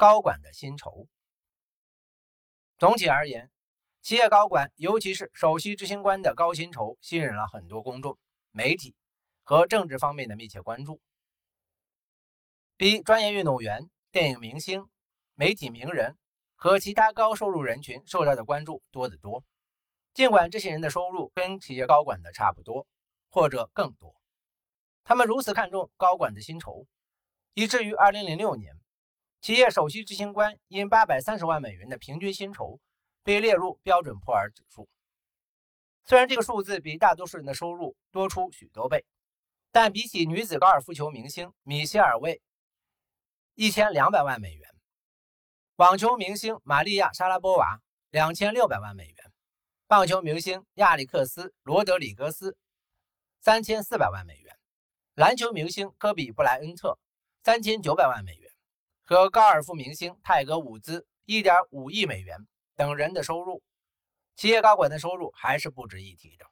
高管的薪酬。总体而言，企业高管，尤其是首席执行官的高薪酬，吸引了很多公众、媒体和政治方面的密切关注，比专业运动员、电影明星、媒体名人和其他高收入人群受到的关注多得多。尽管这些人的收入跟企业高管的差不多，或者更多，他们如此看重高管的薪酬，以至于2006年，企业首席执行官因830万美元的平均薪酬。被列入标准普尔指数。虽然这个数字比大多数人的收入多出许多倍，但比起女子高尔夫球明星米歇尔·魏一千两百万美元，网球明星玛利亚·莎拉波娃两千六百万美元，棒球明星亚历克斯·罗德里格斯三千四百万美元，篮球明星科比·布莱恩特三千九百万美元，和高尔夫明星泰格·伍兹一点五亿美元。等人的收入，企业高管的收入还是不值一提的。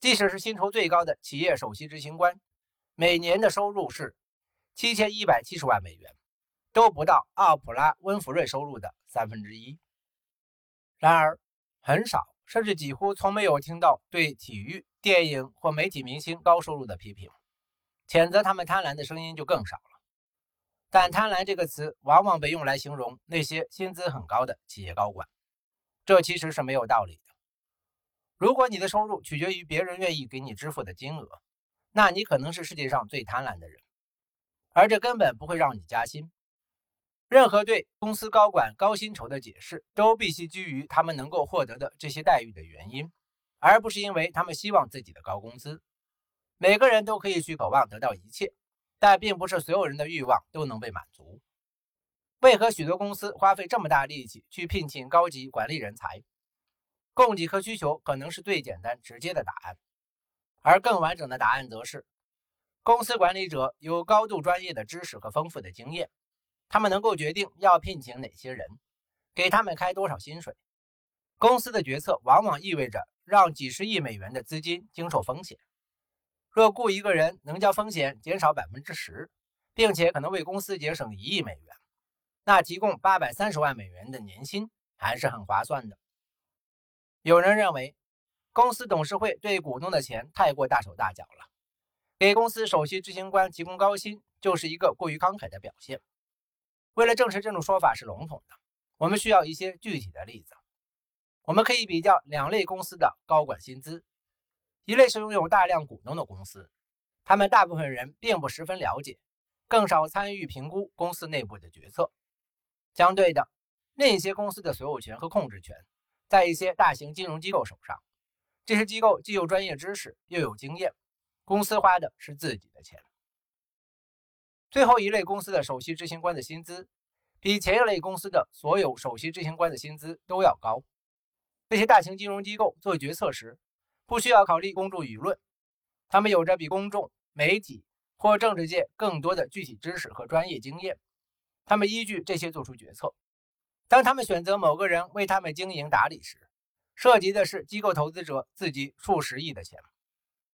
即使是薪酬最高的企业首席执行官，每年的收入是七千一百七十万美元，都不到奥普拉·温弗瑞收入的三分之一。然而，很少甚至几乎从没有听到对体育、电影或媒体明星高收入的批评，谴责他们贪婪的声音就更少了。但“贪婪”这个词往往被用来形容那些薪资很高的企业高管。这其实是没有道理的。如果你的收入取决于别人愿意给你支付的金额，那你可能是世界上最贪婪的人，而这根本不会让你加薪。任何对公司高管高薪酬的解释，都必须基于他们能够获得的这些待遇的原因，而不是因为他们希望自己的高工资。每个人都可以去渴望得到一切，但并不是所有人的欲望都能被满足。为何许多公司花费这么大力气去聘请高级管理人才？供给和需求可能是最简单直接的答案，而更完整的答案则是：公司管理者有高度专业的知识和丰富的经验，他们能够决定要聘请哪些人，给他们开多少薪水。公司的决策往往意味着让几十亿美元的资金经受风险。若雇一个人能将风险减少百分之十，并且可能为公司节省一亿美元。那提供八百三十万美元的年薪还是很划算的。有人认为，公司董事会对股东的钱太过大手大脚了，给公司首席执行官提供高薪就是一个过于慷慨的表现。为了证实这种说法是笼统的，我们需要一些具体的例子。我们可以比较两类公司的高管薪资：一类是拥有大量股东的公司，他们大部分人并不十分了解，更少参与评估公司内部的决策。相对的，另一些公司的所有权和控制权在一些大型金融机构手上。这些机构既有专业知识，又有经验，公司花的是自己的钱。最后一类公司的首席执行官的薪资，比前一类公司的所有首席执行官的薪资都要高。这些大型金融机构做决策时，不需要考虑公众舆论，他们有着比公众、媒体或政治界更多的具体知识和专业经验。他们依据这些做出决策。当他们选择某个人为他们经营打理时，涉及的是机构投资者自己数十亿的钱，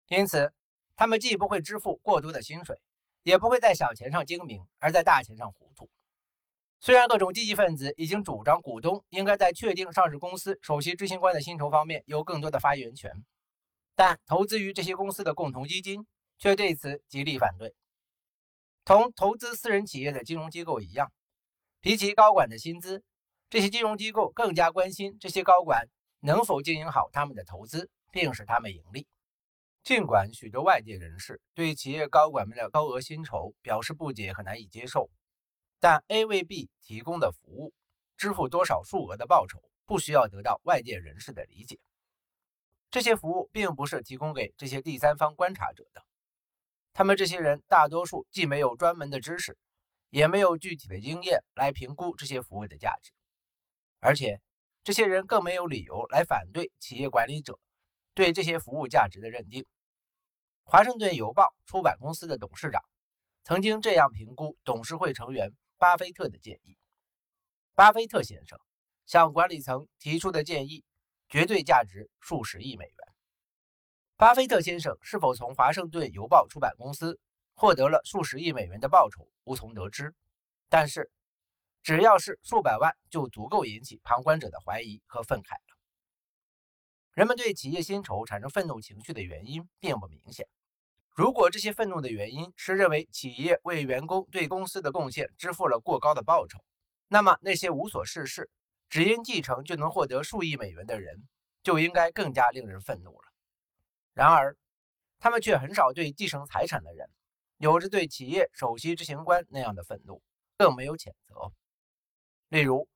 因此他们既不会支付过多的薪水，也不会在小钱上精明，而在大钱上糊涂。虽然各种积极分子已经主张股东应该在确定上市公司首席执行官的薪酬方面有更多的发言权，但投资于这些公司的共同基金却对此极力反对。同投资私人企业的金融机构一样，比起高管的薪资，这些金融机构更加关心这些高管能否经营好他们的投资，并使他们盈利。尽管许多外界人士对企业高管们的高额薪酬表示不解和难以接受，但 A 为 B 提供的服务，支付多少数额的报酬，不需要得到外界人士的理解。这些服务并不是提供给这些第三方观察者的。他们这些人大多数既没有专门的知识，也没有具体的经验来评估这些服务的价值，而且这些人更没有理由来反对企业管理者对这些服务价值的认定。华盛顿邮报出版公司的董事长曾经这样评估董事会成员巴菲特的建议：巴菲特先生向管理层提出的建议绝对价值数十亿美元。巴菲特先生是否从华盛顿邮报出版公司获得了数十亿美元的报酬，无从得知。但是，只要是数百万，就足够引起旁观者的怀疑和愤慨了。人们对企业薪酬产生愤怒情绪的原因并不明显。如果这些愤怒的原因是认为企业为员工对公司的贡献支付了过高的报酬，那么那些无所事事、只因继承就能获得数亿美元的人，就应该更加令人愤怒了。然而，他们却很少对继承财产的人有着对企业首席执行官那样的愤怒，更没有谴责。例如，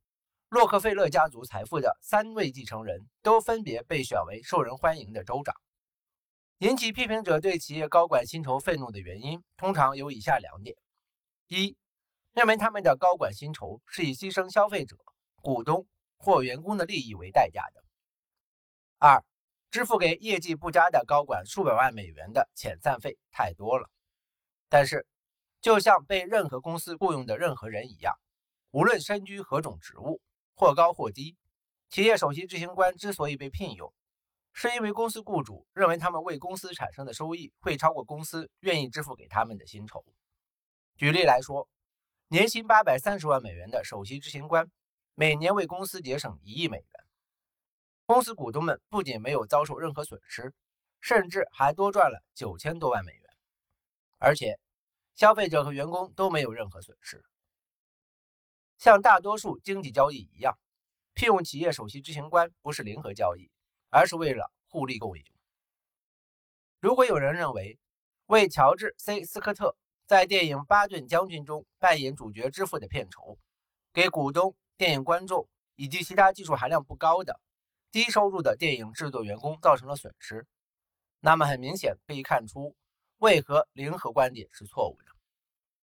洛克菲勒家族财富的三位继承人都分别被选为受人欢迎的州长。引起批评者对企业高管薪酬愤怒的原因，通常有以下两点：一、认为他们的高管薪酬是以牺牲消费者、股东或员工的利益为代价的；二、支付给业绩不佳的高管数百万美元的遣散费太多了。但是，就像被任何公司雇佣的任何人一样，无论身居何种职务，或高或低，企业首席执行官之所以被聘用。是因为公司雇主认为他们为公司产生的收益会超过公司愿意支付给他们的薪酬。举例来说，年薪八百三十万美元的首席执行官每年为公司节省一亿美元，公司股东们不仅没有遭受任何损失，甚至还多赚了九千多万美元，而且消费者和员工都没有任何损失。像大多数经济交易一样，聘用企业首席执行官不是零和交易。而是为了互利共赢。如果有人认为为乔治 ·C· 斯科特在电影《巴顿将军》中扮演主角支付的片酬，给股东、电影观众以及其他技术含量不高的低收入的电影制作员工造成了损失，那么很明显可以看出为何零和观点是错误的。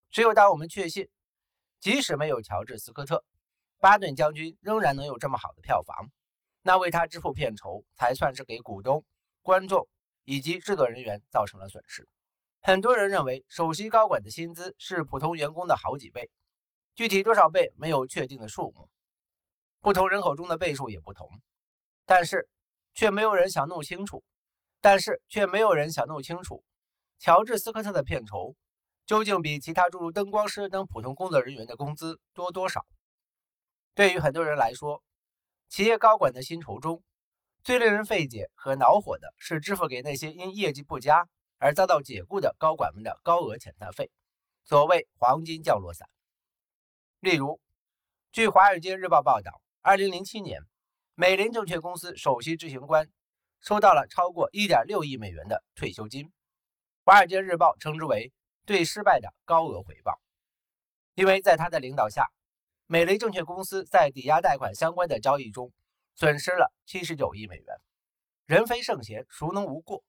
只有当我们确信，即使没有乔治·斯科特，《巴顿将军》仍然能有这么好的票房。那为他支付片酬，才算是给股东、观众以及制作人员造成了损失。很多人认为，首席高管的薪资是普通员工的好几倍，具体多少倍没有确定的数目，不同人口中的倍数也不同。但是，却没有人想弄清楚。但是，却没有人想弄清楚，乔治·斯科特的片酬究竟比其他诸如灯光师等普通工作人员的工资多多少？对于很多人来说，企业高管的薪酬中，最令人费解和恼火的是支付给那些因业绩不佳而遭到解雇的高管们的高额遣散费，所谓“黄金降落伞”。例如，据《华尔街日报》报道，2007年，美林证券公司首席执行官收到了超过1.6亿美元的退休金，《华尔街日报》称之为“对失败的高额回报”，因为在他的领导下。美雷证券公司在抵押贷款相关的交易中损失了七十九亿美元。人非圣贤，孰能无过？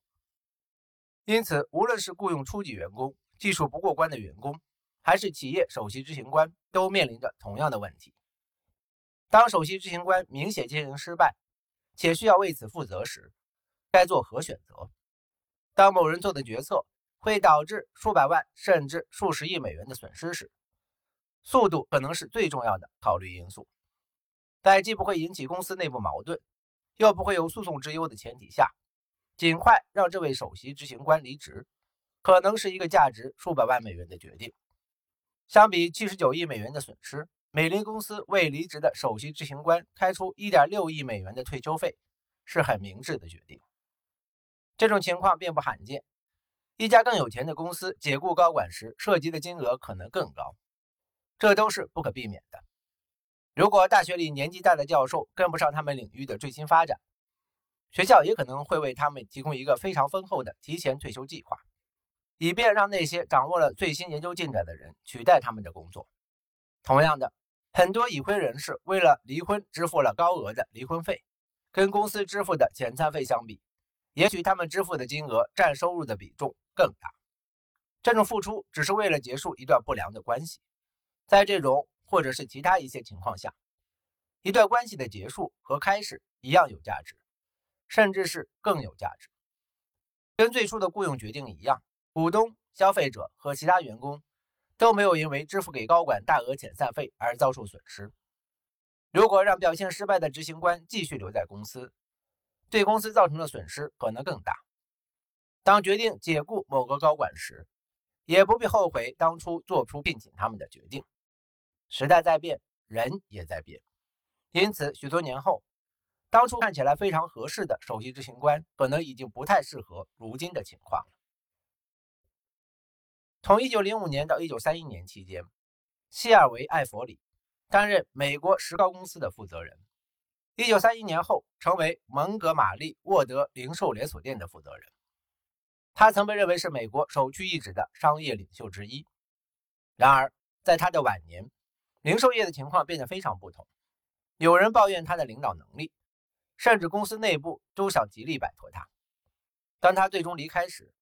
因此，无论是雇佣初级员工、技术不过关的员工，还是企业首席执行官，都面临着同样的问题。当首席执行官明显经营失败，且需要为此负责时，该做何选择？当某人做的决策会导致数百万甚至数十亿美元的损失时，速度可能是最重要的考虑因素，在既不会引起公司内部矛盾，又不会有诉讼之忧的前提下，尽快让这位首席执行官离职，可能是一个价值数百万美元的决定。相比七十九亿美元的损失，美林公司为离职的首席执行官开出一点六亿美元的退休费，是很明智的决定。这种情况并不罕见，一家更有钱的公司解雇高管时，涉及的金额可能更高。这都是不可避免的。如果大学里年纪大的教授跟不上他们领域的最新发展，学校也可能会为他们提供一个非常丰厚的提前退休计划，以便让那些掌握了最新研究进展的人取代他们的工作。同样的，很多已婚人士为了离婚支付了高额的离婚费，跟公司支付的遣散费相比，也许他们支付的金额占收入的比重更大。这种付出只是为了结束一段不良的关系。在这种或者是其他一些情况下，一段关系的结束和开始一样有价值，甚至是更有价值。跟最初的雇佣决定一样，股东、消费者和其他员工都没有因为支付给高管大额遣散费而遭受损失。如果让表现失败的执行官继续留在公司，对公司造成的损失可能更大。当决定解雇某个高管时，也不必后悔当初做出聘请他们的决定。时代在变，人也在变，因此许多年后，当初看起来非常合适的首席执行官，可能已经不太适合如今的情况了。从1905年到1931年期间，希尔维·艾弗里担任美国石膏公司的负责人。1931年后，成为蒙哥马利沃德零售连锁店的负责人。他曾被认为是美国首屈一指的商业领袖之一。然而，在他的晚年，零售业的情况变得非常不同。有人抱怨他的领导能力，甚至公司内部都想极力摆脱他。当他最终离开时，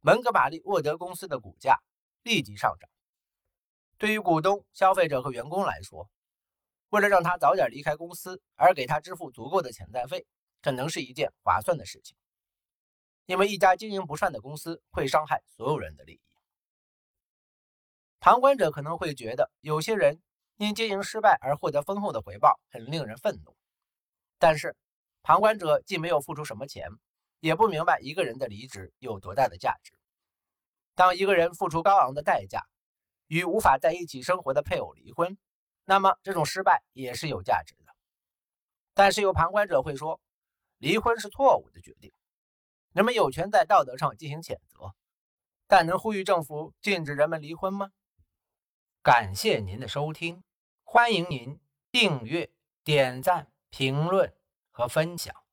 蒙哥马利沃德公司的股价立即上涨。对于股东、消费者和员工来说，为了让他早点离开公司而给他支付足够的潜在费，可能是一件划算的事情。因为一家经营不善的公司会伤害所有人的利益。旁观者可能会觉得，有些人因经营失败而获得丰厚的回报，很令人愤怒。但是，旁观者既没有付出什么钱，也不明白一个人的离职有多大的价值。当一个人付出高昂的代价，与无法在一起生活的配偶离婚，那么这种失败也是有价值的。但是，有旁观者会说，离婚是错误的决定。人们有权在道德上进行谴责，但能呼吁政府禁止人们离婚吗？感谢您的收听，欢迎您订阅、点赞、评论和分享。